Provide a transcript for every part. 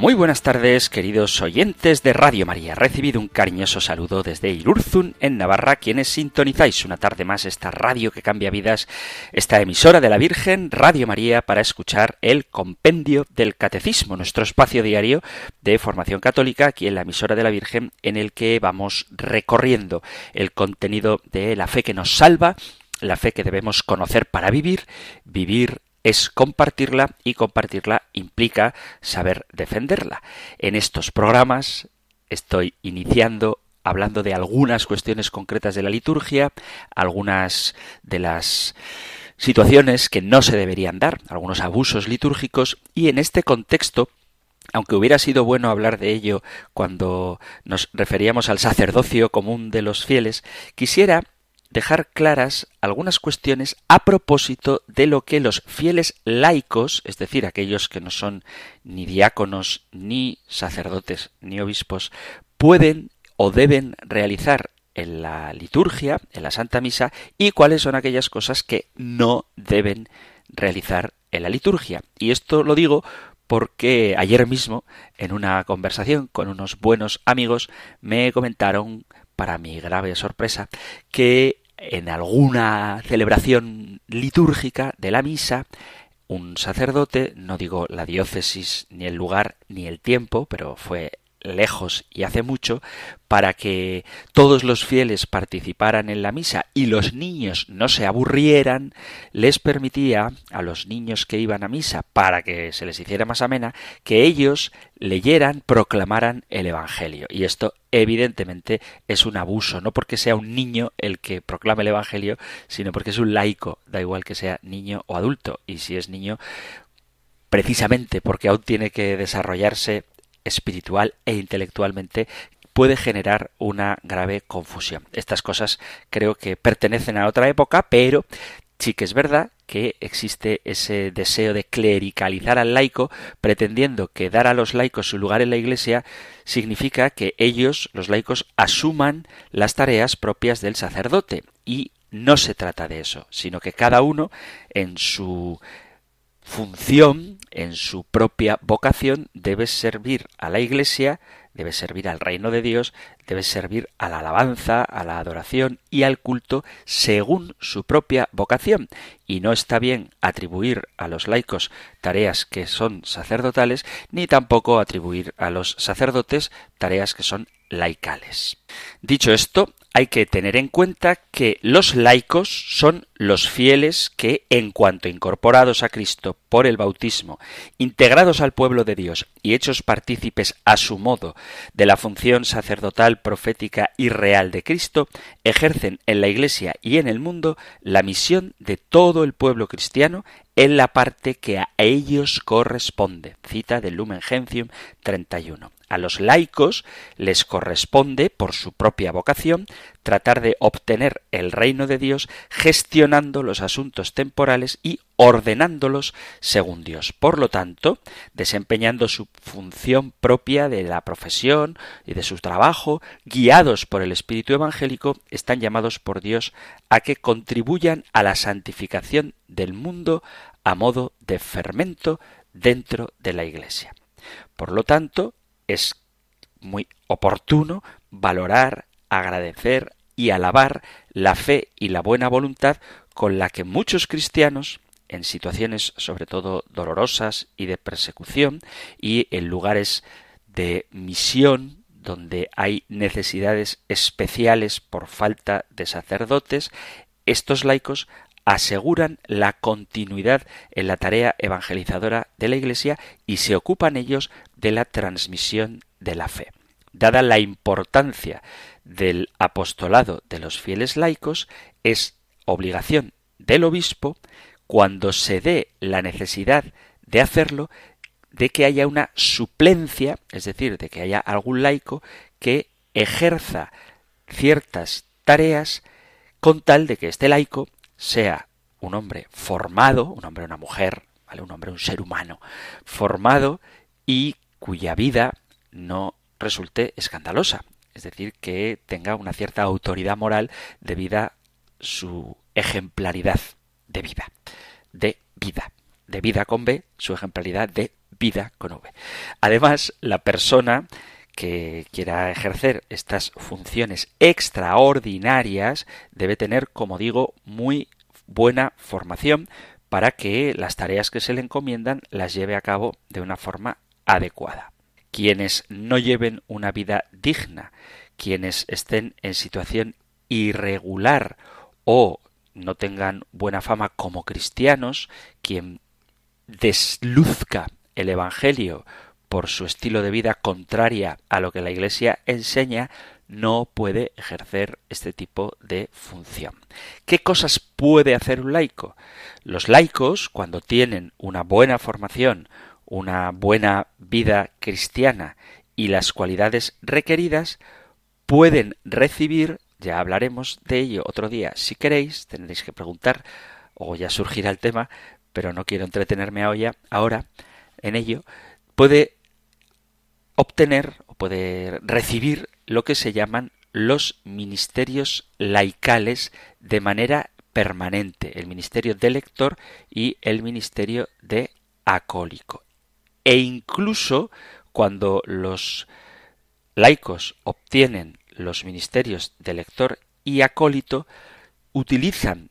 Muy buenas tardes, queridos oyentes de Radio María. Recibido un cariñoso saludo desde Irurzun, en Navarra, quienes sintonizáis una tarde más esta radio que cambia vidas, esta emisora de la Virgen, Radio María, para escuchar el Compendio del Catecismo, nuestro espacio diario de formación católica aquí en la emisora de la Virgen, en el que vamos recorriendo el contenido de la fe que nos salva, la fe que debemos conocer para vivir, vivir es compartirla y compartirla implica saber defenderla. En estos programas estoy iniciando hablando de algunas cuestiones concretas de la liturgia, algunas de las situaciones que no se deberían dar, algunos abusos litúrgicos y en este contexto aunque hubiera sido bueno hablar de ello cuando nos referíamos al sacerdocio común de los fieles, quisiera dejar claras algunas cuestiones a propósito de lo que los fieles laicos, es decir, aquellos que no son ni diáconos, ni sacerdotes, ni obispos, pueden o deben realizar en la liturgia, en la Santa Misa, y cuáles son aquellas cosas que no deben realizar en la liturgia. Y esto lo digo porque ayer mismo, en una conversación con unos buenos amigos, me comentaron para mi grave sorpresa, que en alguna celebración litúrgica de la misa, un sacerdote, no digo la diócesis, ni el lugar, ni el tiempo, pero fue lejos y hace mucho, para que todos los fieles participaran en la misa y los niños no se aburrieran, les permitía a los niños que iban a misa, para que se les hiciera más amena, que ellos leyeran, proclamaran el Evangelio. Y esto evidentemente es un abuso, no porque sea un niño el que proclame el Evangelio, sino porque es un laico, da igual que sea niño o adulto. Y si es niño, precisamente porque aún tiene que desarrollarse espiritual e intelectualmente puede generar una grave confusión. Estas cosas creo que pertenecen a otra época, pero sí que es verdad que existe ese deseo de clericalizar al laico, pretendiendo que dar a los laicos su lugar en la Iglesia significa que ellos, los laicos, asuman las tareas propias del sacerdote. Y no se trata de eso, sino que cada uno en su función, en su propia vocación, debe servir a la Iglesia, debe servir al reino de Dios, debe servir a la alabanza, a la adoración y al culto según su propia vocación. Y no está bien atribuir a los laicos tareas que son sacerdotales, ni tampoco atribuir a los sacerdotes tareas que son laicales. Dicho esto, hay que tener en cuenta que los laicos son los fieles que, en cuanto incorporados a Cristo por el bautismo, integrados al pueblo de Dios y hechos partícipes a su modo de la función sacerdotal, profética y real de Cristo, ejercen en la Iglesia y en el mundo la misión de todo el pueblo cristiano en la parte que a ellos corresponde. Cita del Lumen Gentium 31. A los laicos les corresponde, por su propia vocación, tratar de obtener el reino de Dios gestionando los asuntos temporales y ordenándolos según Dios. Por lo tanto, desempeñando su función propia de la profesión y de su trabajo, guiados por el Espíritu Evangélico, están llamados por Dios a que contribuyan a la santificación del mundo a modo de fermento dentro de la Iglesia. Por lo tanto, es muy oportuno valorar, agradecer y alabar la fe y la buena voluntad con la que muchos cristianos, en situaciones sobre todo dolorosas y de persecución y en lugares de misión donde hay necesidades especiales por falta de sacerdotes, estos laicos aseguran la continuidad en la tarea evangelizadora de la Iglesia y se ocupan ellos de la transmisión de la fe. Dada la importancia del apostolado de los fieles laicos, es obligación del obispo, cuando se dé la necesidad de hacerlo, de que haya una suplencia, es decir, de que haya algún laico que ejerza ciertas tareas con tal de que este laico sea un hombre formado, un hombre, una mujer, ¿vale? un hombre, un ser humano formado y cuya vida no resulte escandalosa, es decir, que tenga una cierta autoridad moral debida su ejemplaridad de vida, de vida, de vida con B, su ejemplaridad de vida con V. Además, la persona que quiera ejercer estas funciones extraordinarias debe tener, como digo, muy buena formación para que las tareas que se le encomiendan las lleve a cabo de una forma adecuada. Quienes no lleven una vida digna, quienes estén en situación irregular o no tengan buena fama como cristianos, quien desluzca el Evangelio por su estilo de vida contraria a lo que la Iglesia enseña, no puede ejercer este tipo de función. ¿Qué cosas puede hacer un laico? Los laicos, cuando tienen una buena formación, una buena vida cristiana y las cualidades requeridas, pueden recibir, ya hablaremos de ello otro día, si queréis, tendréis que preguntar, o ya surgirá el tema, pero no quiero entretenerme ahora en ello, puede obtener o puede recibir lo que se llaman los ministerios laicales de manera permanente, el ministerio de lector y el ministerio de acólico. E incluso cuando los laicos obtienen los ministerios de lector y acólito, utilizan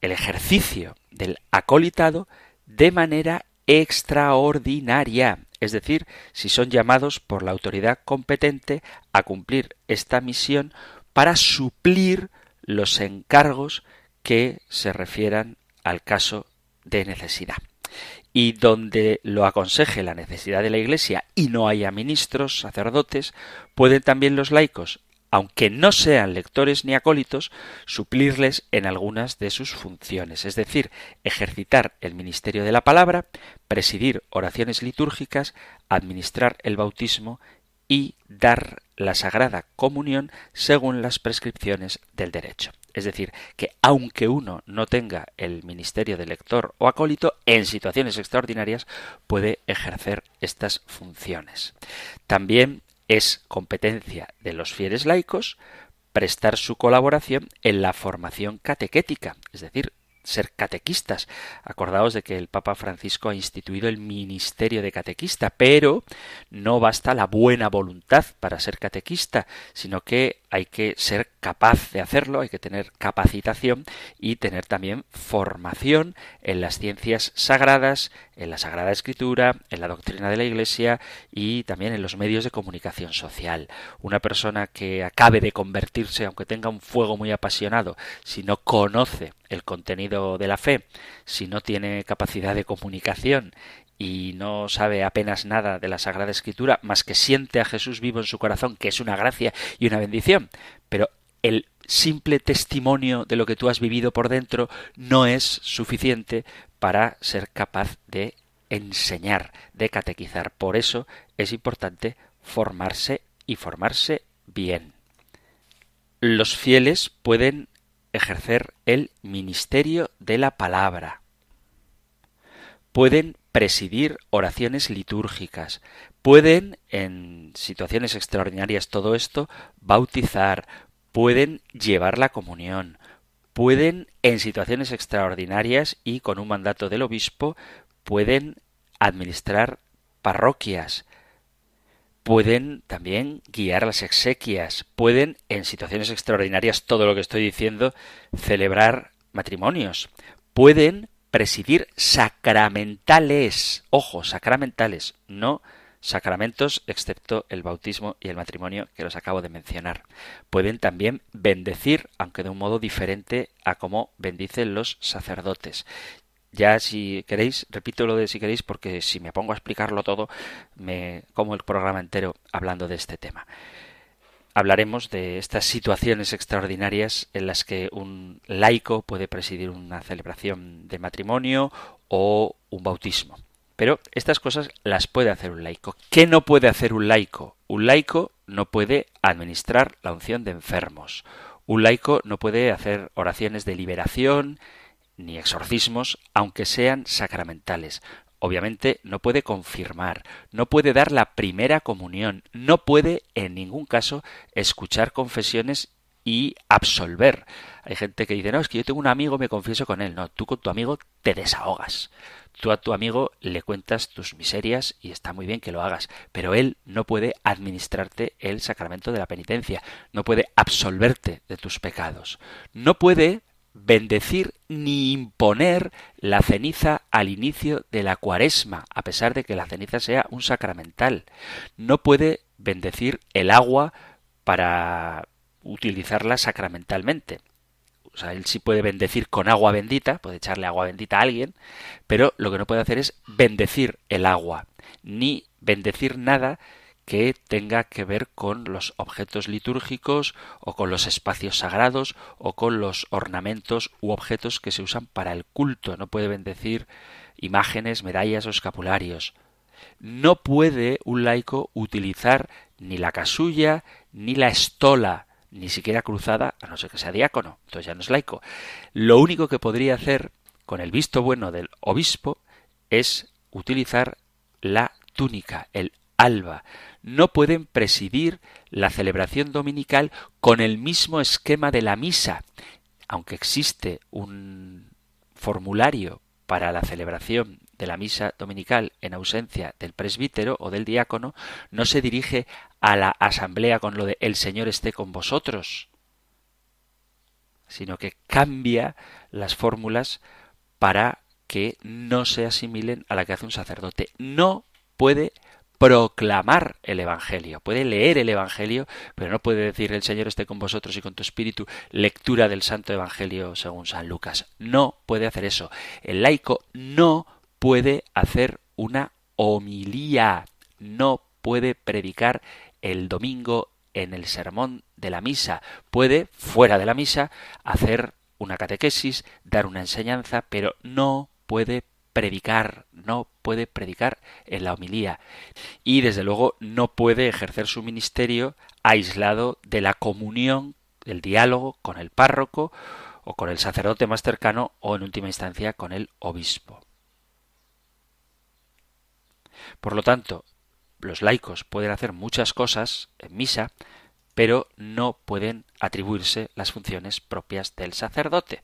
el ejercicio del acolitado de manera extraordinaria, es decir, si son llamados por la autoridad competente a cumplir esta misión para suplir los encargos que se refieran al caso de necesidad. Y donde lo aconseje la necesidad de la Iglesia y no haya ministros, sacerdotes, pueden también los laicos aunque no sean lectores ni acólitos, suplirles en algunas de sus funciones, es decir, ejercitar el ministerio de la palabra, presidir oraciones litúrgicas, administrar el bautismo y dar la sagrada comunión según las prescripciones del derecho. Es decir, que aunque uno no tenga el ministerio de lector o acólito, en situaciones extraordinarias puede ejercer estas funciones. También es competencia de los fieles laicos prestar su colaboración en la formación catequética, es decir, ser catequistas. Acordaos de que el Papa Francisco ha instituido el ministerio de catequista, pero no basta la buena voluntad para ser catequista, sino que hay que ser capaz de hacerlo, hay que tener capacitación y tener también formación en las ciencias sagradas, en la Sagrada Escritura, en la doctrina de la Iglesia y también en los medios de comunicación social. Una persona que acabe de convertirse, aunque tenga un fuego muy apasionado, si no conoce el contenido de la fe, si no tiene capacidad de comunicación y no sabe apenas nada de la Sagrada Escritura, más que siente a Jesús vivo en su corazón, que es una gracia y una bendición, pero el simple testimonio de lo que tú has vivido por dentro no es suficiente para ser capaz de enseñar, de catequizar. Por eso es importante formarse y formarse bien. Los fieles pueden ejercer el ministerio de la palabra. Pueden presidir oraciones litúrgicas. Pueden, en situaciones extraordinarias todo esto, bautizar. Pueden llevar la comunión. Pueden, en situaciones extraordinarias y con un mandato del obispo, pueden administrar parroquias, pueden también guiar las exequias, pueden, en situaciones extraordinarias, todo lo que estoy diciendo, celebrar matrimonios, pueden presidir sacramentales, ojo, sacramentales, no sacramentos excepto el bautismo y el matrimonio que los acabo de mencionar. Pueden también bendecir, aunque de un modo diferente a como bendicen los sacerdotes. Ya si queréis, repito lo de si queréis, porque si me pongo a explicarlo todo, me como el programa entero hablando de este tema. Hablaremos de estas situaciones extraordinarias en las que un laico puede presidir una celebración de matrimonio o un bautismo. Pero estas cosas las puede hacer un laico. ¿Qué no puede hacer un laico? Un laico no puede administrar la unción de enfermos. Un laico no puede hacer oraciones de liberación, ni exorcismos, aunque sean sacramentales. Obviamente no puede confirmar, no puede dar la primera comunión, no puede en ningún caso escuchar confesiones y absolver. Hay gente que dice, no, es que yo tengo un amigo, me confieso con él. No, tú con tu amigo te desahogas. Tú a tu amigo le cuentas tus miserias y está muy bien que lo hagas, pero él no puede administrarte el sacramento de la penitencia, no puede absolverte de tus pecados, no puede bendecir ni imponer la ceniza al inicio de la cuaresma, a pesar de que la ceniza sea un sacramental. No puede bendecir el agua para utilizarla sacramentalmente. O sea, él sí puede bendecir con agua bendita, puede echarle agua bendita a alguien, pero lo que no puede hacer es bendecir el agua, ni bendecir nada que tenga que ver con los objetos litúrgicos o con los espacios sagrados o con los ornamentos u objetos que se usan para el culto. No puede bendecir imágenes, medallas o escapularios. No puede un laico utilizar ni la casulla ni la estola, ni siquiera cruzada, a no ser que sea diácono, entonces ya no es laico. Lo único que podría hacer con el visto bueno del obispo es utilizar la túnica, el alba, no pueden presidir la celebración dominical con el mismo esquema de la misa, aunque existe un formulario para la celebración de la misa dominical en ausencia del presbítero o del diácono, no se dirige a la asamblea con lo de el Señor esté con vosotros, sino que cambia las fórmulas para que no se asimilen a la que hace un sacerdote. No puede proclamar el Evangelio. Puede leer el Evangelio, pero no puede decir el Señor esté con vosotros y con tu espíritu, lectura del Santo Evangelio según San Lucas. No puede hacer eso. El laico no puede hacer una homilía, no puede predicar el domingo en el sermón de la misa. Puede, fuera de la misa, hacer una catequesis, dar una enseñanza, pero no puede predicar, no puede predicar en la homilía y desde luego no puede ejercer su ministerio aislado de la comunión, del diálogo con el párroco o con el sacerdote más cercano o en última instancia con el obispo. Por lo tanto, los laicos pueden hacer muchas cosas en misa, pero no pueden atribuirse las funciones propias del sacerdote.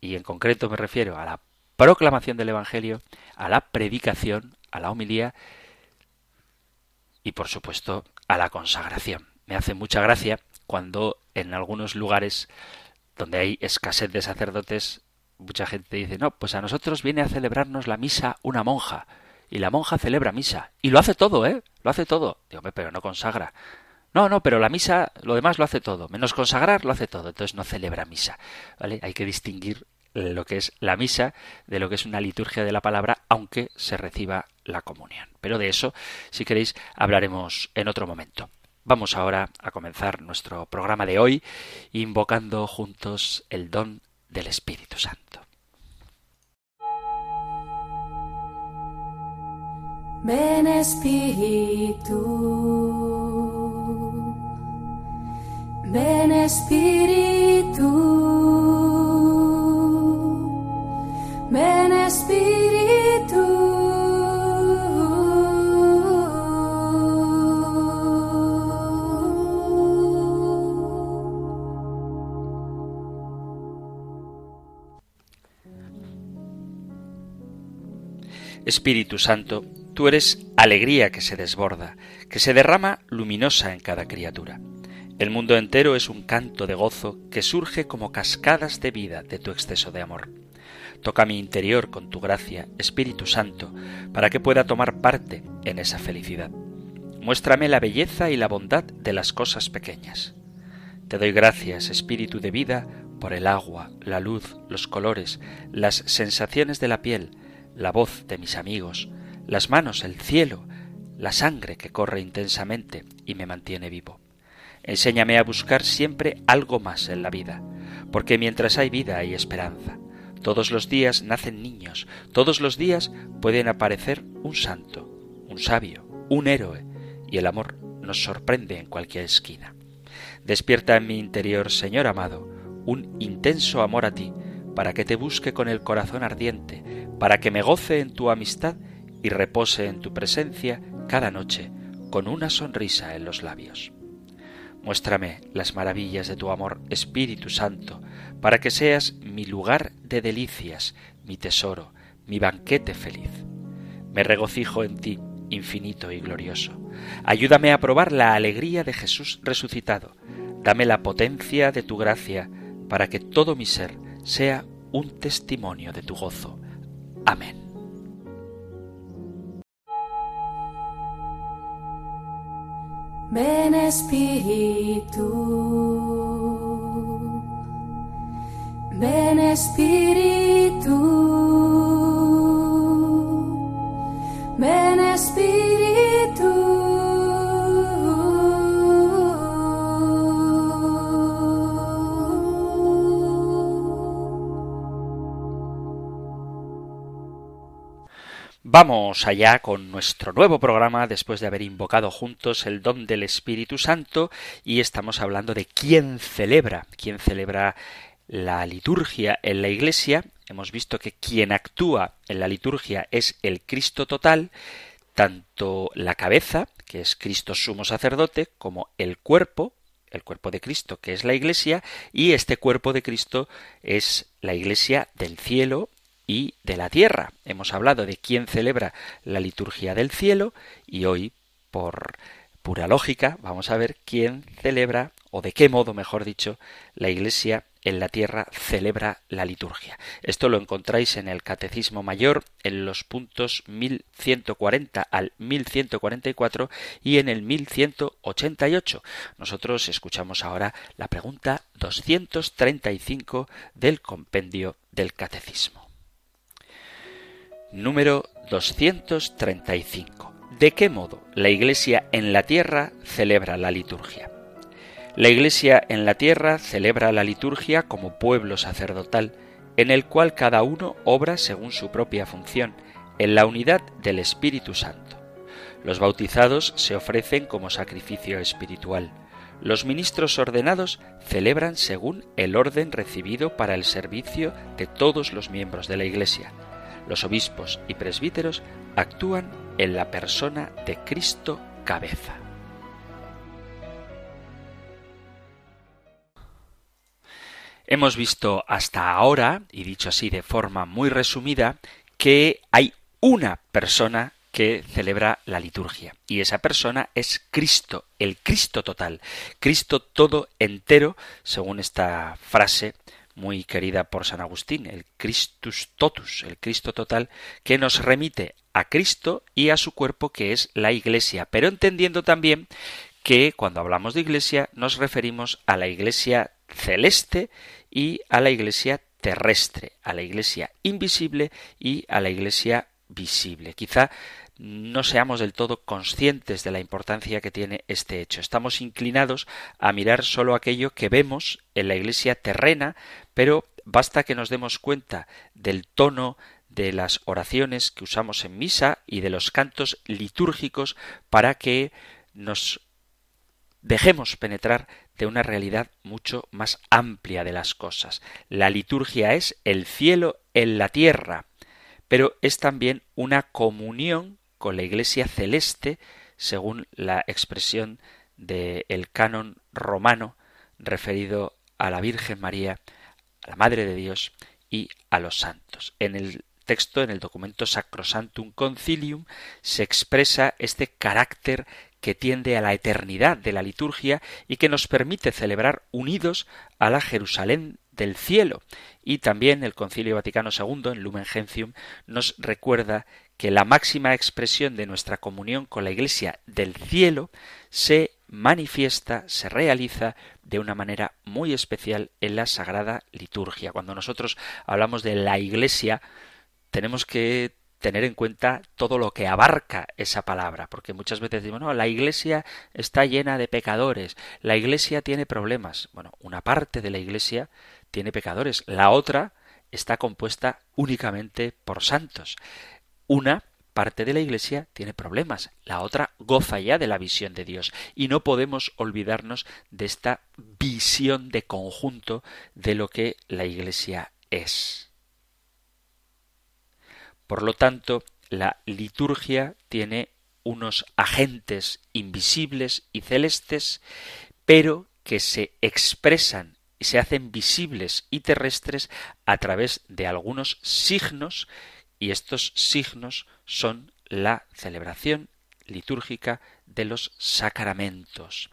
Y en concreto me refiero a la proclamación del Evangelio, a la predicación, a la homilía y por supuesto a la consagración. Me hace mucha gracia cuando en algunos lugares donde hay escasez de sacerdotes, mucha gente dice, no, pues a nosotros viene a celebrarnos la misa una monja, y la monja celebra misa, y lo hace todo, ¿eh? Lo hace todo. Digo, pero no consagra. No, no, pero la misa, lo demás lo hace todo, menos consagrar lo hace todo, entonces no celebra misa, ¿vale? Hay que distinguir lo que es la misa, de lo que es una liturgia de la palabra, aunque se reciba la comunión. Pero de eso, si queréis, hablaremos en otro momento. Vamos ahora a comenzar nuestro programa de hoy invocando juntos el don del Espíritu Santo. Ven Espíritu, Espíritu. Espíritu Santo, tú eres alegría que se desborda, que se derrama luminosa en cada criatura. El mundo entero es un canto de gozo que surge como cascadas de vida de tu exceso de amor. Toca mi interior con tu gracia, Espíritu Santo, para que pueda tomar parte en esa felicidad. Muéstrame la belleza y la bondad de las cosas pequeñas. Te doy gracias, Espíritu de vida, por el agua, la luz, los colores, las sensaciones de la piel, la voz de mis amigos, las manos, el cielo, la sangre que corre intensamente y me mantiene vivo. Enséñame a buscar siempre algo más en la vida, porque mientras hay vida hay esperanza. Todos los días nacen niños, todos los días pueden aparecer un santo, un sabio, un héroe, y el amor nos sorprende en cualquier esquina. Despierta en mi interior, Señor amado, un intenso amor a ti, para que te busque con el corazón ardiente, para que me goce en tu amistad y repose en tu presencia cada noche con una sonrisa en los labios. Muéstrame las maravillas de tu amor, Espíritu Santo, para que seas mi lugar de delicias, mi tesoro, mi banquete feliz. Me regocijo en ti, infinito y glorioso. Ayúdame a probar la alegría de Jesús resucitado. Dame la potencia de tu gracia, para que todo mi ser sea un testimonio de tu gozo. Amén. Ven Espíritu, ven Espíritu, Vamos allá con nuestro nuevo programa después de haber invocado juntos el don del Espíritu Santo y estamos hablando de quién celebra, quién celebra la liturgia en la Iglesia. Hemos visto que quien actúa en la liturgia es el Cristo total, tanto la cabeza, que es Cristo sumo sacerdote, como el cuerpo, el cuerpo de Cristo, que es la Iglesia, y este cuerpo de Cristo es la Iglesia del cielo y de la tierra. Hemos hablado de quién celebra la liturgia del cielo y hoy, por pura lógica, vamos a ver quién celebra, o de qué modo, mejor dicho, la Iglesia en la tierra celebra la liturgia. Esto lo encontráis en el Catecismo Mayor en los puntos 1140 al 1144 y en el 1188. Nosotros escuchamos ahora la pregunta 235 del compendio del Catecismo número 235. ¿De qué modo la Iglesia en la tierra celebra la liturgia? La Iglesia en la tierra celebra la liturgia como pueblo sacerdotal, en el cual cada uno obra según su propia función, en la unidad del Espíritu Santo. Los bautizados se ofrecen como sacrificio espiritual. Los ministros ordenados celebran según el orden recibido para el servicio de todos los miembros de la Iglesia los obispos y presbíteros actúan en la persona de Cristo cabeza. Hemos visto hasta ahora, y dicho así de forma muy resumida, que hay una persona que celebra la liturgia. Y esa persona es Cristo, el Cristo total, Cristo todo entero, según esta frase muy querida por San Agustín, el Christus totus, el Cristo total, que nos remite a Cristo y a su cuerpo que es la Iglesia, pero entendiendo también que cuando hablamos de Iglesia nos referimos a la Iglesia celeste y a la Iglesia terrestre, a la Iglesia invisible y a la Iglesia visible. Quizá no seamos del todo conscientes de la importancia que tiene este hecho. Estamos inclinados a mirar solo aquello que vemos en la iglesia terrena, pero basta que nos demos cuenta del tono de las oraciones que usamos en misa y de los cantos litúrgicos para que nos dejemos penetrar de una realidad mucho más amplia de las cosas. La liturgia es el cielo en la tierra, pero es también una comunión con la Iglesia celeste, según la expresión del canon romano referido a la Virgen María, a la Madre de Dios y a los santos. En el texto, en el documento Sacrosantum Concilium, se expresa este carácter que tiende a la eternidad de la liturgia y que nos permite celebrar unidos a la Jerusalén del cielo. Y también el Concilio Vaticano II, en Lumen Gentium, nos recuerda que la máxima expresión de nuestra comunión con la Iglesia del cielo se manifiesta, se realiza de una manera muy especial en la Sagrada Liturgia. Cuando nosotros hablamos de la Iglesia, tenemos que tener en cuenta todo lo que abarca esa palabra, porque muchas veces decimos, no, la iglesia está llena de pecadores, la iglesia tiene problemas. Bueno, una parte de la iglesia tiene pecadores, la otra está compuesta únicamente por santos. Una parte de la Iglesia tiene problemas, la otra goza ya de la visión de Dios. Y no podemos olvidarnos de esta visión de conjunto de lo que la Iglesia es. Por lo tanto, la liturgia tiene unos agentes invisibles y celestes, pero que se expresan se hacen visibles y terrestres a través de algunos signos, y estos signos son la celebración litúrgica de los sacramentos.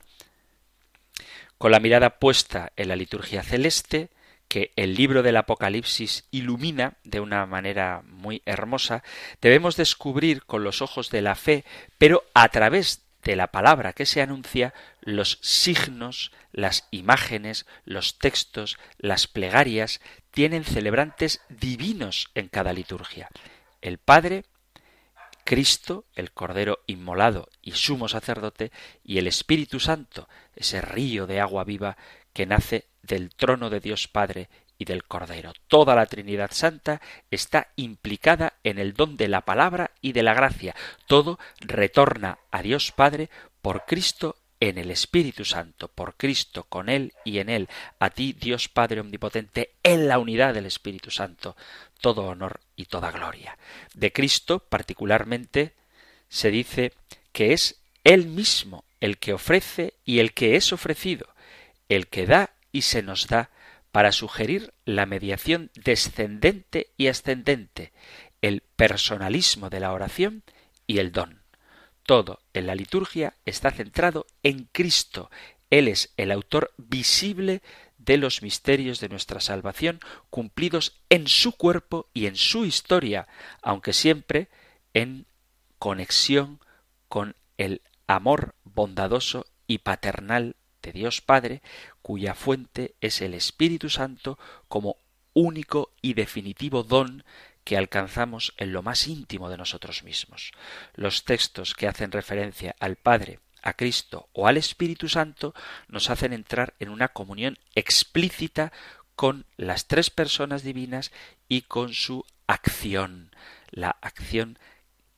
Con la mirada puesta en la liturgia celeste, que el libro del Apocalipsis ilumina de una manera muy hermosa, debemos descubrir con los ojos de la fe, pero a través de la palabra que se anuncia, los signos, las imágenes, los textos, las plegarias, tienen celebrantes divinos en cada liturgia. El Padre, Cristo, el Cordero inmolado y sumo sacerdote, y el Espíritu Santo, ese río de agua viva que nace del trono de Dios Padre y del Cordero. Toda la Trinidad Santa está implicada en el don de la palabra y de la gracia. Todo retorna a Dios Padre por Cristo en el Espíritu Santo, por Cristo, con Él y en Él, a ti, Dios Padre Omnipotente, en la unidad del Espíritu Santo, todo honor y toda gloria. De Cristo, particularmente, se dice que es Él mismo el que ofrece y el que es ofrecido, el que da y se nos da para sugerir la mediación descendente y ascendente, el personalismo de la oración y el don. Todo en la liturgia está centrado en Cristo. Él es el autor visible de los misterios de nuestra salvación cumplidos en su cuerpo y en su historia, aunque siempre en conexión con el amor bondadoso y paternal de Dios Padre, cuya fuente es el Espíritu Santo como único y definitivo don que alcanzamos en lo más íntimo de nosotros mismos. Los textos que hacen referencia al Padre, a Cristo o al Espíritu Santo nos hacen entrar en una comunión explícita con las tres personas divinas y con su acción, la acción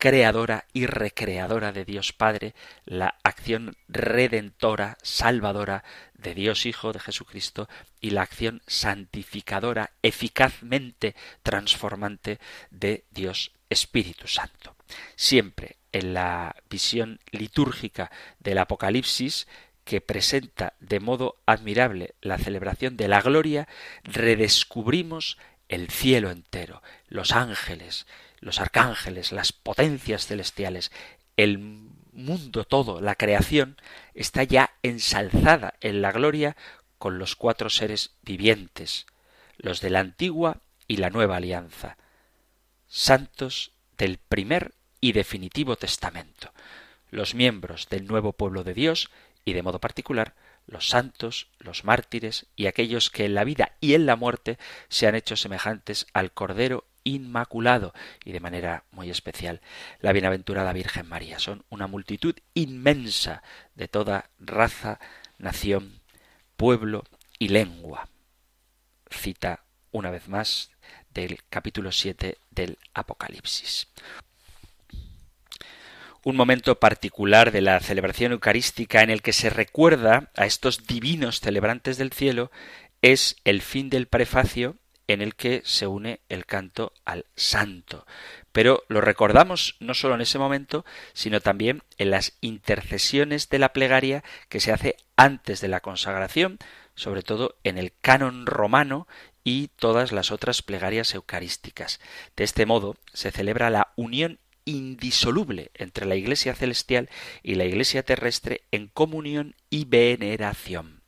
creadora y recreadora de Dios Padre, la acción redentora, salvadora de Dios Hijo de Jesucristo y la acción santificadora, eficazmente transformante de Dios Espíritu Santo. Siempre en la visión litúrgica del Apocalipsis, que presenta de modo admirable la celebración de la gloria, redescubrimos el cielo entero, los ángeles, los arcángeles, las potencias celestiales, el mundo todo, la creación, está ya ensalzada en la gloria con los cuatro seres vivientes, los de la antigua y la nueva alianza, santos del primer y definitivo testamento, los miembros del nuevo pueblo de Dios y de modo particular los santos, los mártires y aquellos que en la vida y en la muerte se han hecho semejantes al Cordero Inmaculado y de manera muy especial la Bienaventurada Virgen María. Son una multitud inmensa de toda raza, nación, pueblo y lengua. Cita una vez más del capítulo 7 del Apocalipsis. Un momento particular de la celebración eucarística en el que se recuerda a estos divinos celebrantes del cielo es el fin del prefacio en el que se une el canto al santo. Pero lo recordamos no solo en ese momento, sino también en las intercesiones de la plegaria que se hace antes de la consagración, sobre todo en el canon romano y todas las otras plegarias eucarísticas. De este modo se celebra la unión indisoluble entre la Iglesia celestial y la Iglesia terrestre en comunión y veneración.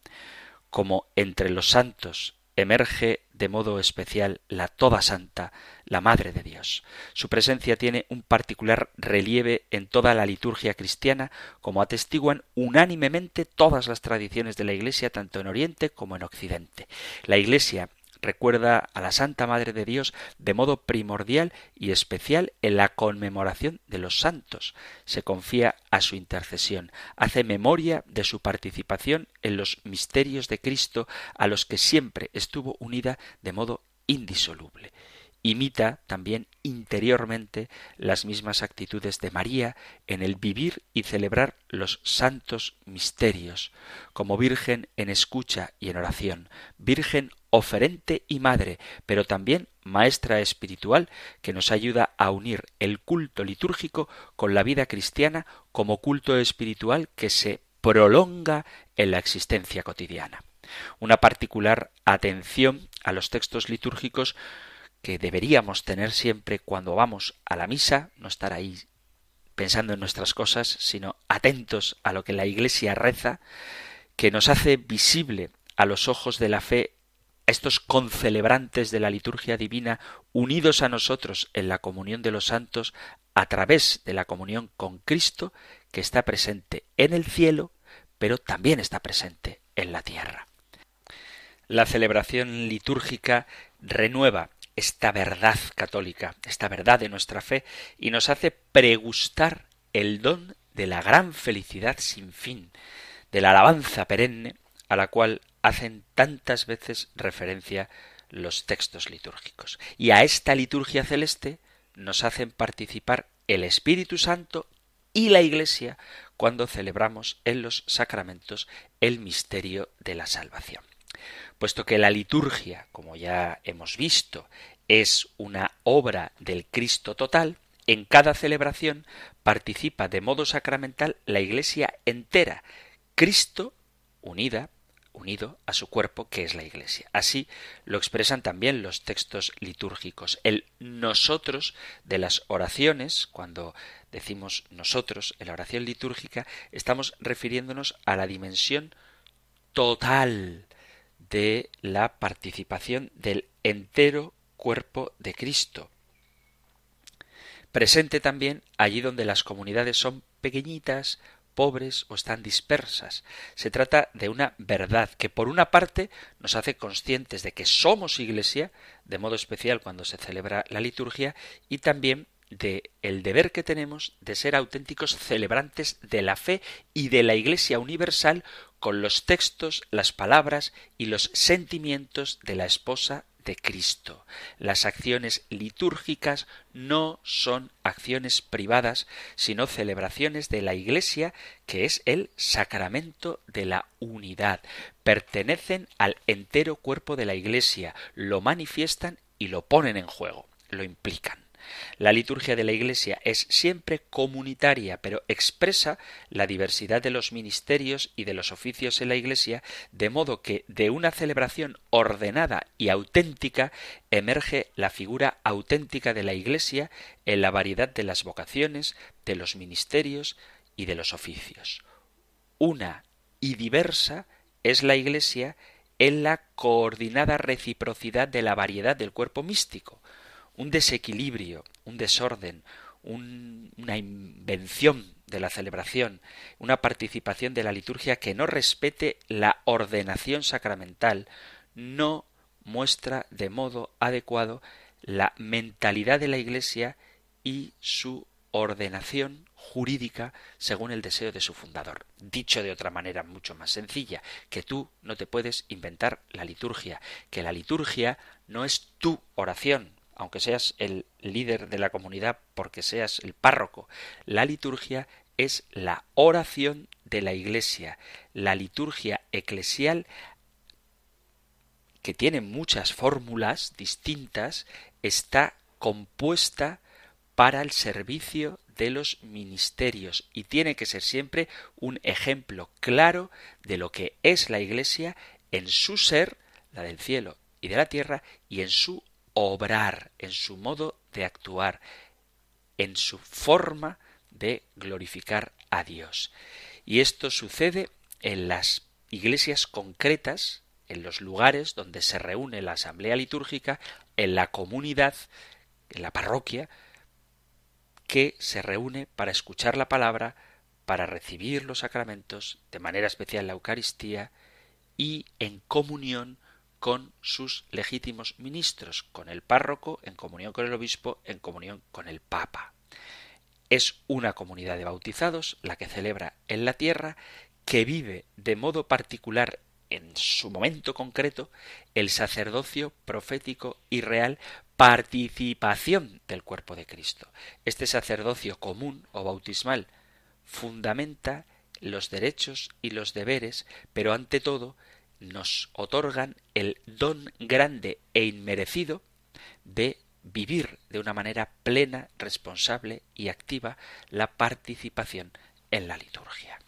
Como entre los santos emerge de modo especial la Toda Santa, la Madre de Dios. Su presencia tiene un particular relieve en toda la liturgia cristiana, como atestiguan unánimemente todas las tradiciones de la Iglesia, tanto en Oriente como en Occidente. La Iglesia recuerda a la Santa Madre de Dios de modo primordial y especial en la conmemoración de los santos. Se confía a su intercesión, hace memoria de su participación en los misterios de Cristo a los que siempre estuvo unida de modo indisoluble. Imita también interiormente las mismas actitudes de María en el vivir y celebrar los santos misterios, como Virgen en escucha y en oración, Virgen oferente y madre, pero también maestra espiritual que nos ayuda a unir el culto litúrgico con la vida cristiana como culto espiritual que se prolonga en la existencia cotidiana. Una particular atención a los textos litúrgicos que deberíamos tener siempre cuando vamos a la misa, no estar ahí pensando en nuestras cosas, sino atentos a lo que la Iglesia reza, que nos hace visible a los ojos de la fe a estos concelebrantes de la liturgia divina unidos a nosotros en la comunión de los santos a través de la comunión con Cristo que está presente en el cielo, pero también está presente en la tierra. La celebración litúrgica renueva esta verdad católica, esta verdad de nuestra fe, y nos hace pregustar el don de la gran felicidad sin fin, de la alabanza perenne a la cual hacen tantas veces referencia los textos litúrgicos. Y a esta liturgia celeste nos hacen participar el Espíritu Santo y la Iglesia cuando celebramos en los sacramentos el misterio de la salvación. Puesto que la liturgia, como ya hemos visto, es una obra del Cristo total, en cada celebración participa de modo sacramental la Iglesia entera, Cristo unida unido a su cuerpo, que es la Iglesia. Así lo expresan también los textos litúrgicos. El nosotros de las oraciones, cuando decimos nosotros en la oración litúrgica, estamos refiriéndonos a la dimensión total de la participación del entero cuerpo de Cristo. Presente también allí donde las comunidades son pequeñitas, pobres o están dispersas. Se trata de una verdad que por una parte nos hace conscientes de que somos iglesia, de modo especial cuando se celebra la liturgia, y también de el deber que tenemos de ser auténticos celebrantes de la fe y de la Iglesia universal con los textos, las palabras y los sentimientos de la esposa de Cristo. Las acciones litúrgicas no son acciones privadas, sino celebraciones de la Iglesia, que es el sacramento de la unidad. Pertenecen al entero cuerpo de la Iglesia, lo manifiestan y lo ponen en juego, lo implican. La liturgia de la Iglesia es siempre comunitaria, pero expresa la diversidad de los ministerios y de los oficios en la Iglesia, de modo que de una celebración ordenada y auténtica emerge la figura auténtica de la Iglesia en la variedad de las vocaciones, de los ministerios y de los oficios. Una y diversa es la Iglesia en la coordinada reciprocidad de la variedad del cuerpo místico un desequilibrio, un desorden, una invención de la celebración, una participación de la liturgia que no respete la ordenación sacramental, no muestra de modo adecuado la mentalidad de la Iglesia y su ordenación jurídica según el deseo de su fundador. Dicho de otra manera mucho más sencilla, que tú no te puedes inventar la liturgia, que la liturgia no es tu oración, aunque seas el líder de la comunidad, porque seas el párroco, la liturgia es la oración de la Iglesia, la liturgia eclesial que tiene muchas fórmulas distintas, está compuesta para el servicio de los ministerios y tiene que ser siempre un ejemplo claro de lo que es la Iglesia en su ser, la del cielo y de la tierra, y en su obrar, en su modo de actuar, en su forma de glorificar a Dios. Y esto sucede en las iglesias concretas, en los lugares donde se reúne la asamblea litúrgica, en la comunidad, en la parroquia, que se reúne para escuchar la palabra, para recibir los sacramentos, de manera especial la Eucaristía, y en comunión con sus legítimos ministros, con el párroco, en comunión con el obispo, en comunión con el papa. Es una comunidad de bautizados la que celebra en la tierra, que vive de modo particular en su momento concreto el sacerdocio profético y real participación del cuerpo de Cristo. Este sacerdocio común o bautismal fundamenta los derechos y los deberes, pero ante todo nos otorgan el don grande e inmerecido de vivir de una manera plena, responsable y activa la participación en la liturgia.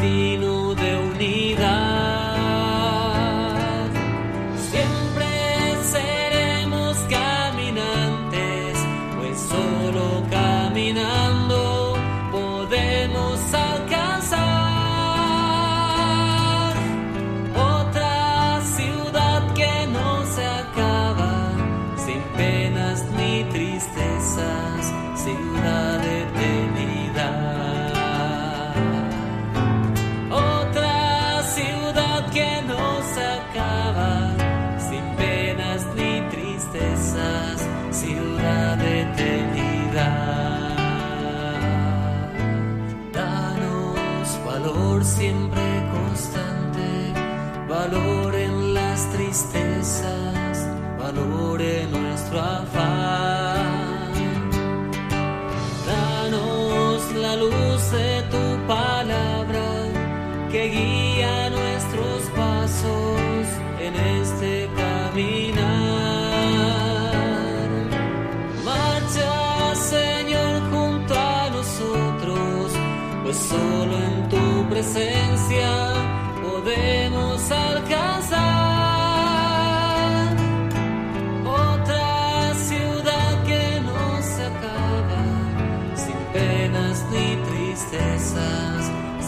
destino.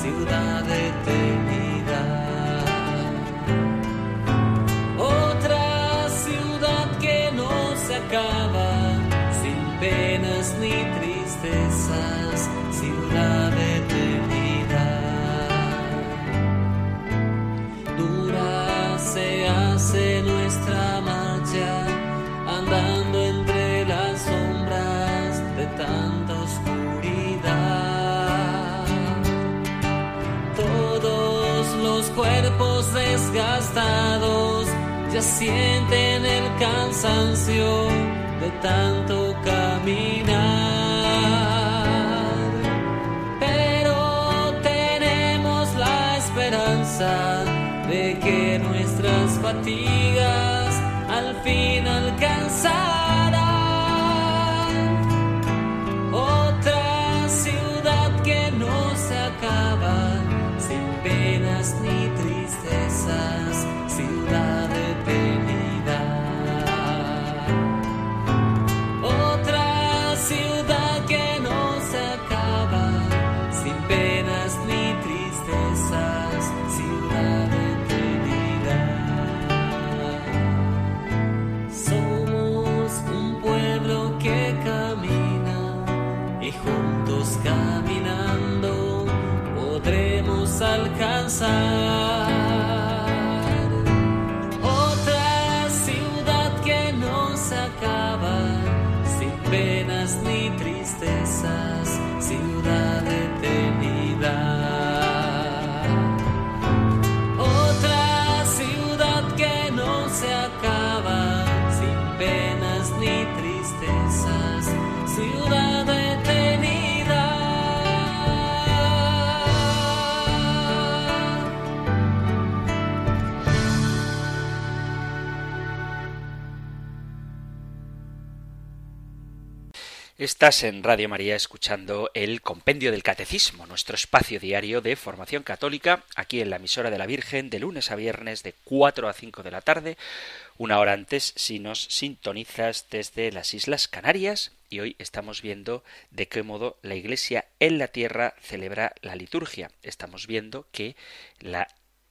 ciudad eterna. desgastados ya sienten el cansancio de tanto caminar. Pero tenemos la esperanza de que nuestras fatigas Estás en Radio María escuchando el Compendio del Catecismo, nuestro espacio diario de formación católica, aquí en la emisora de la Virgen, de lunes a viernes de 4 a 5 de la tarde, una hora antes si nos sintonizas desde las Islas Canarias, y hoy estamos viendo de qué modo la Iglesia en la tierra celebra la liturgia. Estamos viendo que la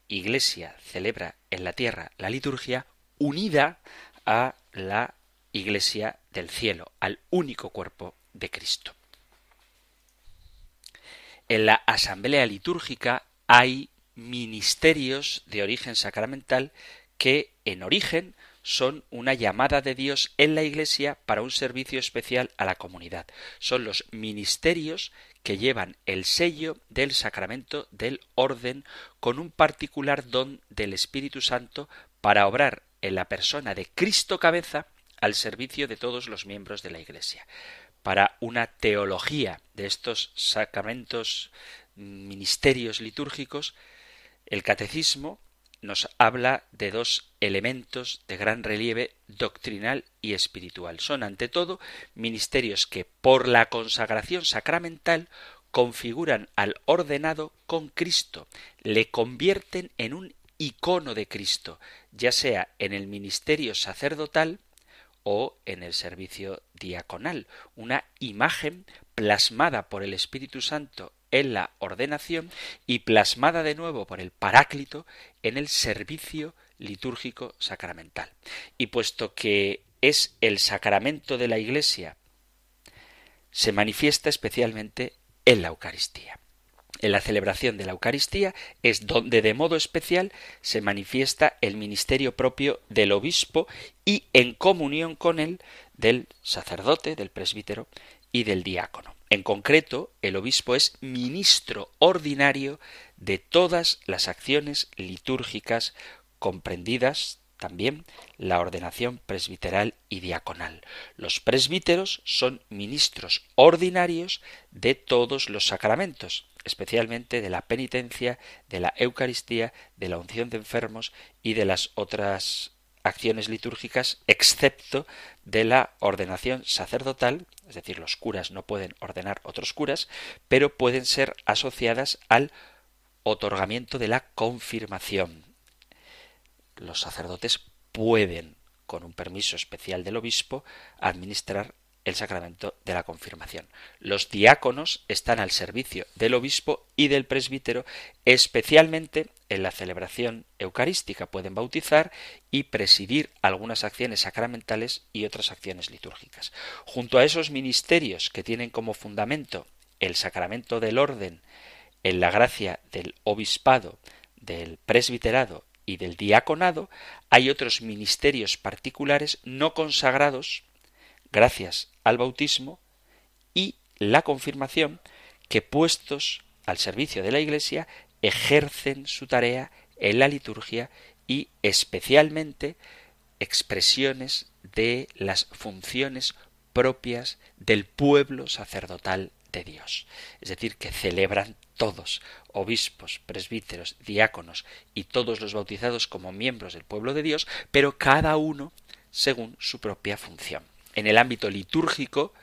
Iglesia celebra en la tierra la liturgia unida a la Iglesia del cielo, al único cuerpo de Cristo. En la asamblea litúrgica hay ministerios de origen sacramental que en origen son una llamada de Dios en la Iglesia para un servicio especial a la comunidad. Son los ministerios que llevan el sello del sacramento del orden con un particular don del Espíritu Santo para obrar en la persona de Cristo cabeza al servicio de todos los miembros de la Iglesia. Para una teología de estos sacramentos, ministerios litúrgicos, el catecismo nos habla de dos elementos de gran relieve doctrinal y espiritual. Son, ante todo, ministerios que, por la consagración sacramental, configuran al ordenado con Cristo, le convierten en un icono de Cristo, ya sea en el ministerio sacerdotal, o en el servicio diaconal, una imagen plasmada por el Espíritu Santo en la ordenación y plasmada de nuevo por el Paráclito en el servicio litúrgico sacramental. Y puesto que es el sacramento de la Iglesia, se manifiesta especialmente en la Eucaristía en la celebración de la Eucaristía es donde de modo especial se manifiesta el ministerio propio del obispo y en comunión con él del sacerdote, del presbítero y del diácono. En concreto, el obispo es ministro ordinario de todas las acciones litúrgicas comprendidas también la ordenación presbiteral y diaconal. Los presbíteros son ministros ordinarios de todos los sacramentos, especialmente de la penitencia, de la Eucaristía, de la unción de enfermos y de las otras acciones litúrgicas, excepto de la ordenación sacerdotal, es decir, los curas no pueden ordenar otros curas, pero pueden ser asociadas al otorgamiento de la confirmación. Los sacerdotes pueden, con un permiso especial del obispo, administrar el sacramento de la confirmación. Los diáconos están al servicio del obispo y del presbítero, especialmente en la celebración eucarística. Pueden bautizar y presidir algunas acciones sacramentales y otras acciones litúrgicas. Junto a esos ministerios que tienen como fundamento el sacramento del orden, en la gracia del obispado, del presbiterado y del diaconado, hay otros ministerios particulares no consagrados gracias al bautismo y la confirmación que puestos al servicio de la Iglesia ejercen su tarea en la liturgia y especialmente expresiones de las funciones propias del pueblo sacerdotal de Dios. Es decir, que celebran todos, obispos, presbíteros, diáconos y todos los bautizados como miembros del pueblo de Dios, pero cada uno según su propia función en el ámbito litúrgico,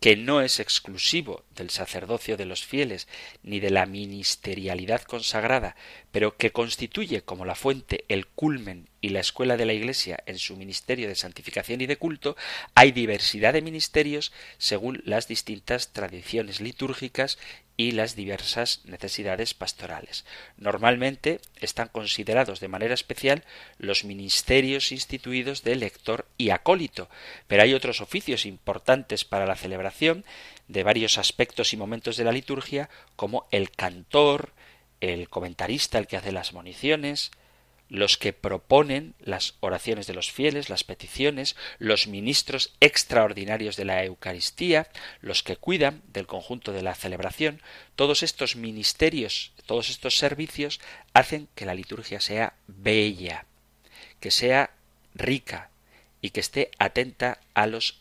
que no es exclusivo del sacerdocio de los fieles ni de la ministerialidad consagrada, pero que constituye como la fuente el culmen y la escuela de la Iglesia en su ministerio de santificación y de culto, hay diversidad de ministerios según las distintas tradiciones litúrgicas y las diversas necesidades pastorales. Normalmente están considerados de manera especial los ministerios instituidos de lector y acólito, pero hay otros oficios importantes para la celebración de varios aspectos y momentos de la liturgia, como el cantor, el comentarista, el que hace las municiones, los que proponen las oraciones de los fieles, las peticiones, los ministros extraordinarios de la Eucaristía, los que cuidan del conjunto de la celebración, todos estos ministerios, todos estos servicios hacen que la liturgia sea bella, que sea rica y que esté atenta a los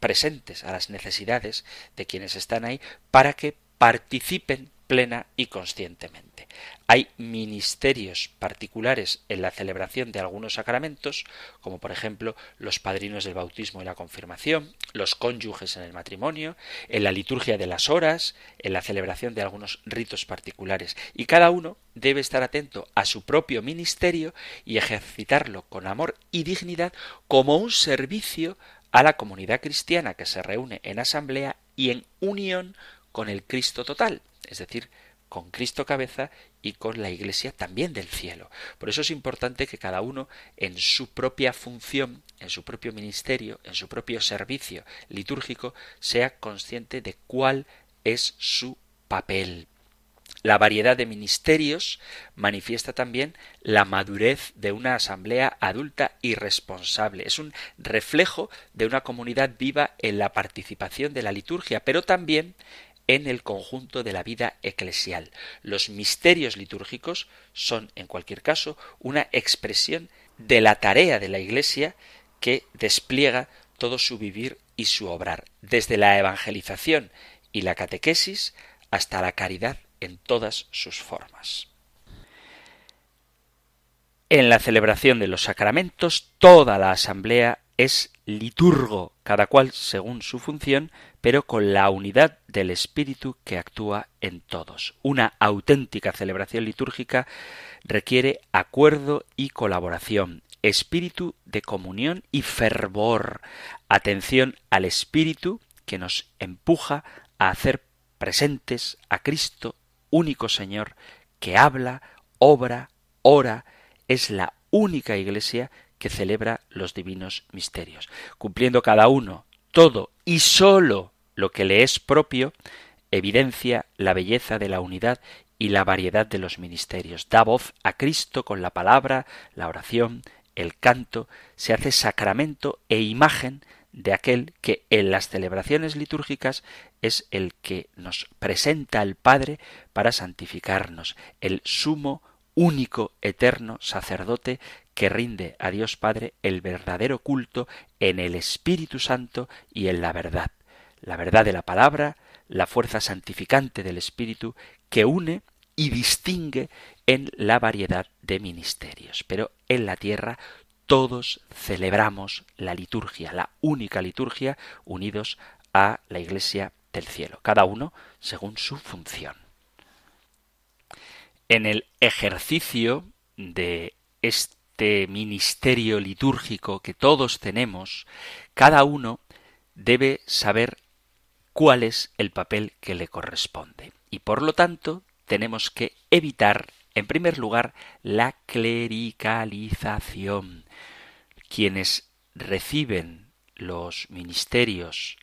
presentes, a las necesidades de quienes están ahí, para que participen plena y conscientemente. Hay ministerios particulares en la celebración de algunos sacramentos, como por ejemplo los padrinos del bautismo y la confirmación, los cónyuges en el matrimonio, en la liturgia de las horas, en la celebración de algunos ritos particulares, y cada uno debe estar atento a su propio ministerio y ejercitarlo con amor y dignidad como un servicio a la comunidad cristiana que se reúne en asamblea y en unión con el Cristo total, es decir, con Cristo cabeza y con la Iglesia también del cielo. Por eso es importante que cada uno en su propia función, en su propio ministerio, en su propio servicio litúrgico, sea consciente de cuál es su papel. La variedad de ministerios manifiesta también la madurez de una asamblea adulta y responsable. Es un reflejo de una comunidad viva en la participación de la liturgia, pero también en el conjunto de la vida eclesial. Los misterios litúrgicos son, en cualquier caso, una expresión de la tarea de la Iglesia que despliega todo su vivir y su obrar, desde la evangelización y la catequesis hasta la caridad en todas sus formas. En la celebración de los sacramentos, toda la asamblea es liturgo, cada cual según su función, pero con la unidad del Espíritu que actúa en todos. Una auténtica celebración litúrgica requiere acuerdo y colaboración, espíritu de comunión y fervor, atención al Espíritu que nos empuja a hacer presentes a Cristo, único Señor, que habla, obra, ora, es la única Iglesia que celebra los divinos misterios, cumpliendo cada uno todo y sólo lo que le es propio, evidencia la belleza de la unidad y la variedad de los ministerios. Da voz a Cristo con la palabra, la oración, el canto, se hace sacramento e imagen de aquel que en las celebraciones litúrgicas es el que nos presenta al Padre para santificarnos, el sumo, único, eterno sacerdote que rinde a Dios Padre el verdadero culto en el Espíritu Santo y en la verdad la verdad de la palabra, la fuerza santificante del Espíritu que une y distingue en la variedad de ministerios. Pero en la tierra todos celebramos la liturgia, la única liturgia, unidos a la Iglesia del cielo, cada uno según su función. En el ejercicio de este ministerio litúrgico que todos tenemos, cada uno debe saber cuál es el papel que le corresponde. Y por lo tanto, tenemos que evitar, en primer lugar, la clericalización. Quienes reciben los ministerios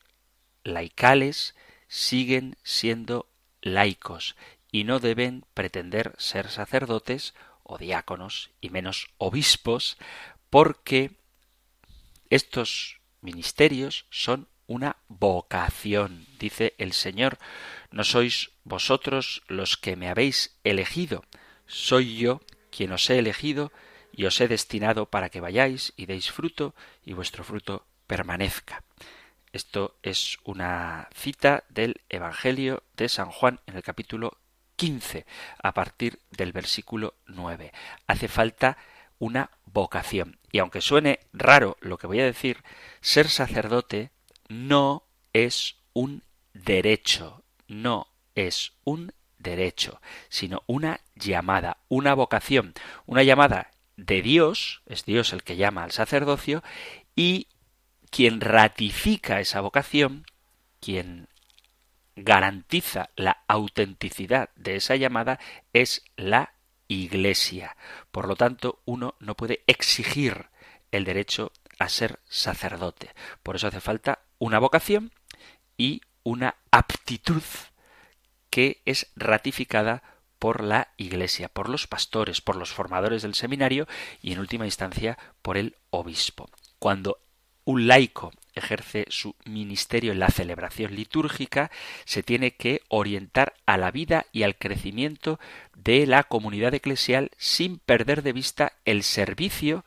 laicales siguen siendo laicos y no deben pretender ser sacerdotes o diáconos y menos obispos porque estos ministerios son una vocación. Dice el Señor, no sois vosotros los que me habéis elegido, soy yo quien os he elegido y os he destinado para que vayáis y deis fruto y vuestro fruto permanezca. Esto es una cita del Evangelio de San Juan en el capítulo 15, a partir del versículo 9. Hace falta una vocación. Y aunque suene raro lo que voy a decir, ser sacerdote no es un derecho, no es un derecho, sino una llamada, una vocación, una llamada de Dios, es Dios el que llama al sacerdocio, y quien ratifica esa vocación, quien garantiza la autenticidad de esa llamada, es la Iglesia. Por lo tanto, uno no puede exigir el derecho a ser sacerdote. Por eso hace falta una vocación y una aptitud que es ratificada por la Iglesia, por los pastores, por los formadores del seminario y en última instancia por el obispo. Cuando un laico ejerce su ministerio en la celebración litúrgica, se tiene que orientar a la vida y al crecimiento de la comunidad eclesial sin perder de vista el servicio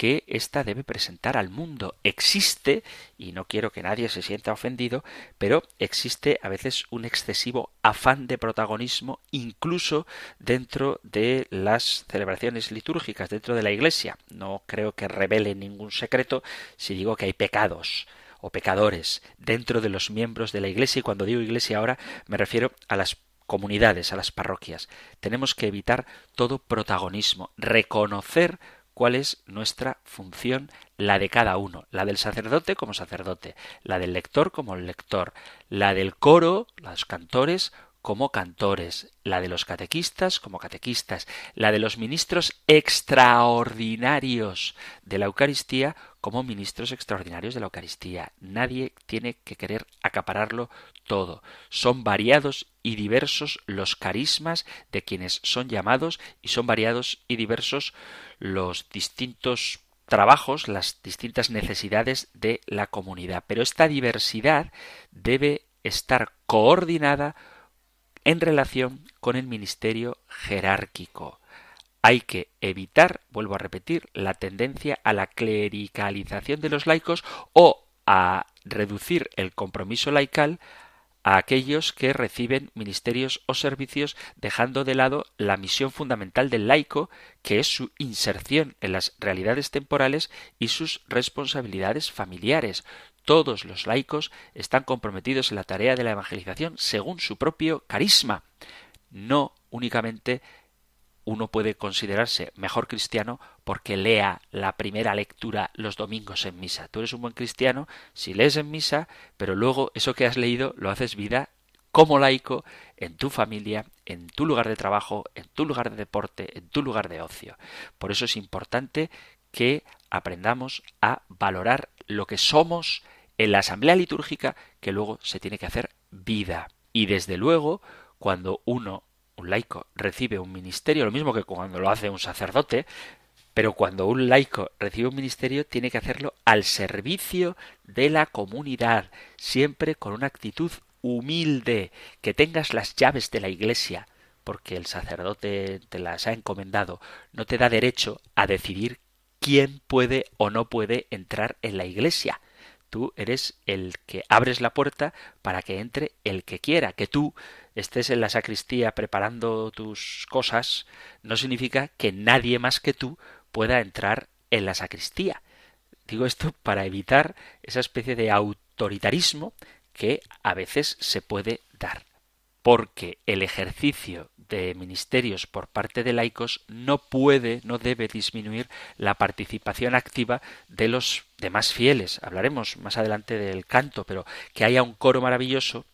que ésta debe presentar al mundo. Existe, y no quiero que nadie se sienta ofendido, pero existe a veces un excesivo afán de protagonismo incluso dentro de las celebraciones litúrgicas, dentro de la Iglesia. No creo que revele ningún secreto si digo que hay pecados o pecadores dentro de los miembros de la Iglesia y cuando digo Iglesia ahora me refiero a las comunidades, a las parroquias. Tenemos que evitar todo protagonismo, reconocer cuál es nuestra función, la de cada uno, la del sacerdote como sacerdote, la del lector como lector, la del coro, los cantores como cantores, la de los catequistas como catequistas, la de los ministros extraordinarios de la Eucaristía como ministros extraordinarios de la Eucaristía. Nadie tiene que querer acapararlo todo. Son variados y diversos los carismas de quienes son llamados y son variados y diversos los distintos trabajos, las distintas necesidades de la comunidad. Pero esta diversidad debe estar coordinada en relación con el ministerio jerárquico. Hay que evitar, vuelvo a repetir, la tendencia a la clericalización de los laicos o a reducir el compromiso laical a aquellos que reciben ministerios o servicios dejando de lado la misión fundamental del laico, que es su inserción en las realidades temporales y sus responsabilidades familiares. Todos los laicos están comprometidos en la tarea de la evangelización según su propio carisma. No únicamente uno puede considerarse mejor cristiano porque lea la primera lectura los domingos en misa. Tú eres un buen cristiano si lees en misa, pero luego eso que has leído lo haces vida como laico en tu familia, en tu lugar de trabajo, en tu lugar de deporte, en tu lugar de ocio. Por eso es importante que aprendamos a valorar lo que somos en la asamblea litúrgica que luego se tiene que hacer vida. Y desde luego, cuando uno, un laico, recibe un ministerio, lo mismo que cuando lo hace un sacerdote, pero cuando un laico recibe un ministerio tiene que hacerlo al servicio de la comunidad, siempre con una actitud humilde, que tengas las llaves de la iglesia, porque el sacerdote te las ha encomendado, no te da derecho a decidir quién puede o no puede entrar en la iglesia. Tú eres el que abres la puerta para que entre el que quiera. Que tú estés en la sacristía preparando tus cosas no significa que nadie más que tú pueda entrar en la sacristía. Digo esto para evitar esa especie de autoritarismo que a veces se puede dar. Porque el ejercicio de ministerios por parte de laicos no puede, no debe disminuir la participación activa de los demás fieles. Hablaremos más adelante del canto, pero que haya un coro maravilloso,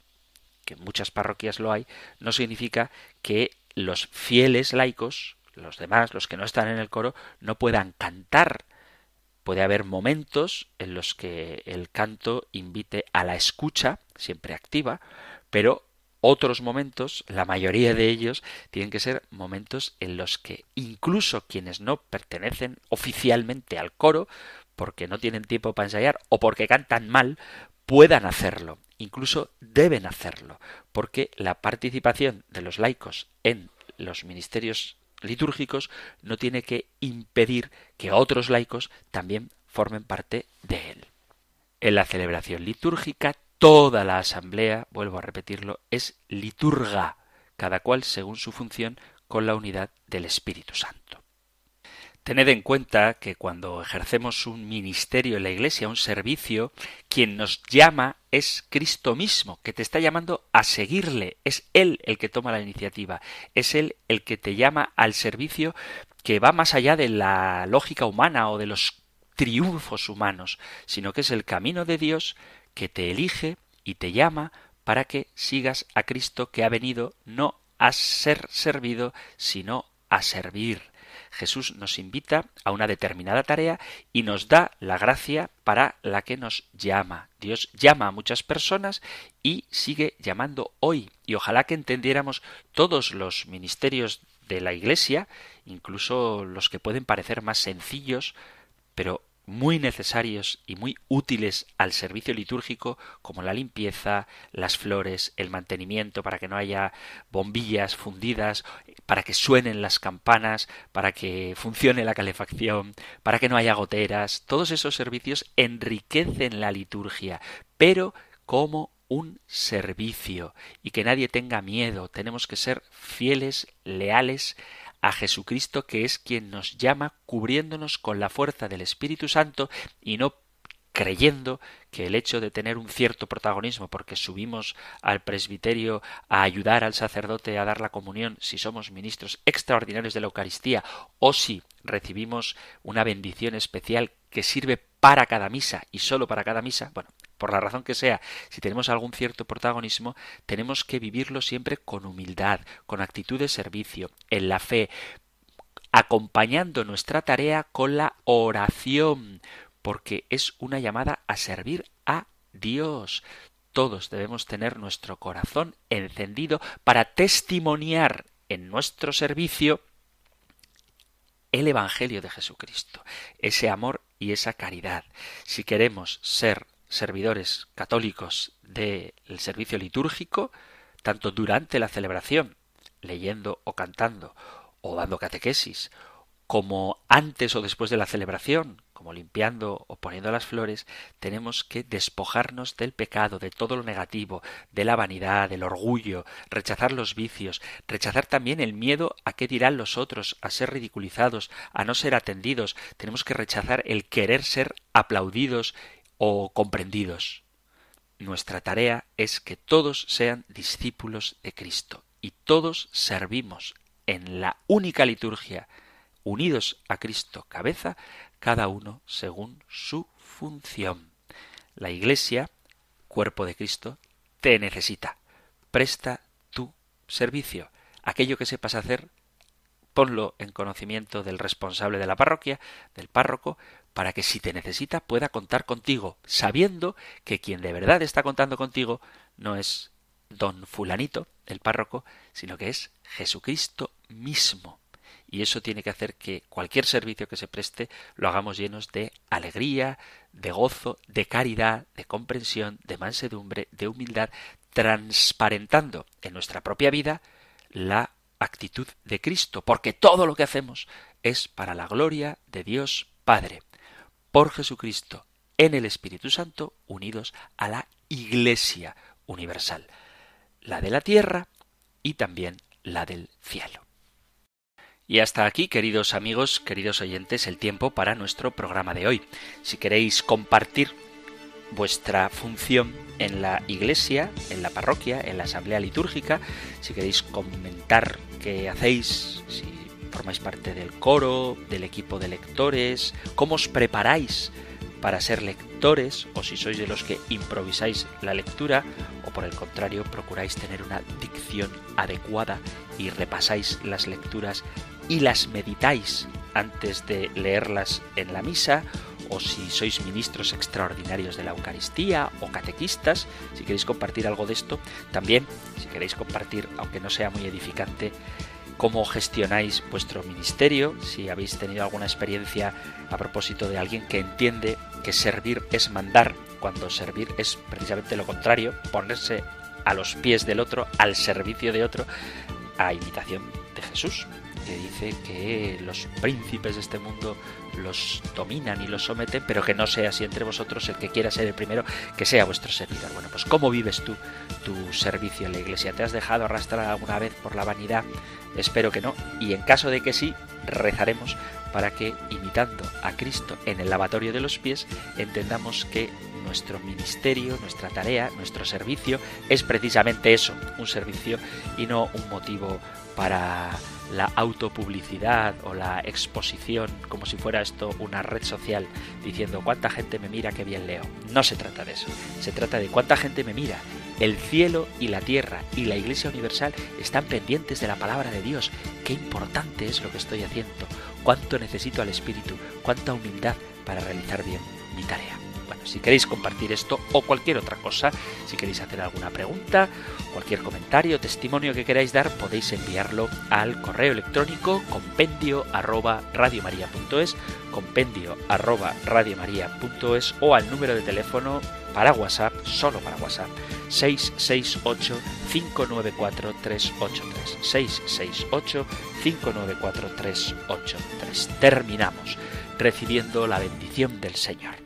que en muchas parroquias lo hay, no significa que los fieles laicos, los demás, los que no están en el coro, no puedan cantar. Puede haber momentos en los que el canto invite a la escucha, siempre activa, pero otros momentos, la mayoría de ellos, tienen que ser momentos en los que incluso quienes no pertenecen oficialmente al coro, porque no tienen tiempo para ensayar o porque cantan mal, puedan hacerlo. Incluso deben hacerlo, porque la participación de los laicos en los ministerios litúrgicos no tiene que impedir que otros laicos también formen parte de él. En la celebración litúrgica Toda la asamblea, vuelvo a repetirlo, es liturga, cada cual según su función con la unidad del Espíritu Santo. Tened en cuenta que cuando ejercemos un ministerio en la Iglesia, un servicio, quien nos llama es Cristo mismo, que te está llamando a seguirle. Es Él el que toma la iniciativa. Es Él el que te llama al servicio que va más allá de la lógica humana o de los triunfos humanos, sino que es el camino de Dios que te elige y te llama para que sigas a Cristo que ha venido no a ser servido, sino a servir. Jesús nos invita a una determinada tarea y nos da la gracia para la que nos llama. Dios llama a muchas personas y sigue llamando hoy. Y ojalá que entendiéramos todos los ministerios de la Iglesia, incluso los que pueden parecer más sencillos, pero muy necesarios y muy útiles al servicio litúrgico, como la limpieza, las flores, el mantenimiento para que no haya bombillas fundidas, para que suenen las campanas, para que funcione la calefacción, para que no haya goteras. Todos esos servicios enriquecen la liturgia, pero como un servicio y que nadie tenga miedo. Tenemos que ser fieles, leales a Jesucristo, que es quien nos llama cubriéndonos con la fuerza del Espíritu Santo y no creyendo que el hecho de tener un cierto protagonismo porque subimos al presbiterio a ayudar al sacerdote a dar la comunión si somos ministros extraordinarios de la Eucaristía o si recibimos una bendición especial que sirve para cada misa y solo para cada misa, bueno, por la razón que sea, si tenemos algún cierto protagonismo, tenemos que vivirlo siempre con humildad, con actitud de servicio, en la fe, acompañando nuestra tarea con la oración, porque es una llamada a servir a Dios. Todos debemos tener nuestro corazón encendido para testimoniar en nuestro servicio el Evangelio de Jesucristo, ese amor y esa caridad. Si queremos ser servidores católicos del servicio litúrgico, tanto durante la celebración, leyendo o cantando, o dando catequesis, como antes o después de la celebración, como limpiando o poniendo las flores, tenemos que despojarnos del pecado, de todo lo negativo, de la vanidad, del orgullo, rechazar los vicios, rechazar también el miedo a qué dirán los otros, a ser ridiculizados, a no ser atendidos. Tenemos que rechazar el querer ser aplaudidos o comprendidos. Nuestra tarea es que todos sean discípulos de Cristo y todos servimos en la única liturgia unidos a Cristo cabeza, cada uno según su función. La Iglesia, cuerpo de Cristo, te necesita. Presta tu servicio. Aquello que sepas hacer, ponlo en conocimiento del responsable de la parroquia, del párroco, para que si te necesita pueda contar contigo, sabiendo que quien de verdad está contando contigo no es don fulanito, el párroco, sino que es Jesucristo mismo. Y eso tiene que hacer que cualquier servicio que se preste lo hagamos llenos de alegría, de gozo, de caridad, de comprensión, de mansedumbre, de humildad, transparentando en nuestra propia vida la actitud de Cristo, porque todo lo que hacemos es para la gloria de Dios Padre, por Jesucristo, en el Espíritu Santo, unidos a la Iglesia universal, la de la tierra y también la del cielo. Y hasta aquí, queridos amigos, queridos oyentes, el tiempo para nuestro programa de hoy. Si queréis compartir vuestra función en la iglesia, en la parroquia, en la asamblea litúrgica, si queréis comentar qué hacéis, si formáis parte del coro, del equipo de lectores, cómo os preparáis para ser lectores o si sois de los que improvisáis la lectura o por el contrario procuráis tener una dicción adecuada y repasáis las lecturas y las meditáis antes de leerlas en la misa, o si sois ministros extraordinarios de la Eucaristía o catequistas, si queréis compartir algo de esto, también, si queréis compartir, aunque no sea muy edificante, cómo gestionáis vuestro ministerio, si habéis tenido alguna experiencia a propósito de alguien que entiende que servir es mandar, cuando servir es precisamente lo contrario, ponerse a los pies del otro, al servicio de otro, a imitación de Jesús que dice que los príncipes de este mundo los dominan y los someten, pero que no sea así entre vosotros el que quiera ser el primero, que sea vuestro servidor. Bueno, pues ¿cómo vives tú tu servicio en la iglesia? ¿Te has dejado arrastrar alguna vez por la vanidad? Espero que no. Y en caso de que sí, rezaremos para que, imitando a Cristo en el lavatorio de los pies, entendamos que nuestro ministerio, nuestra tarea, nuestro servicio es precisamente eso, un servicio y no un motivo para la autopublicidad o la exposición como si fuera esto una red social diciendo cuánta gente me mira, qué bien leo. No se trata de eso. Se trata de cuánta gente me mira. El cielo y la tierra y la Iglesia Universal están pendientes de la palabra de Dios. Qué importante es lo que estoy haciendo. Cuánto necesito al Espíritu. Cuánta humildad para realizar bien mi tarea. Bueno, si queréis compartir esto o cualquier otra cosa, si queréis hacer alguna pregunta, cualquier comentario, testimonio que queráis dar, podéis enviarlo al correo electrónico compendio arroba o al número de teléfono para WhatsApp, solo para WhatsApp, 668-594-383. 668-594-383. Terminamos recibiendo la bendición del Señor.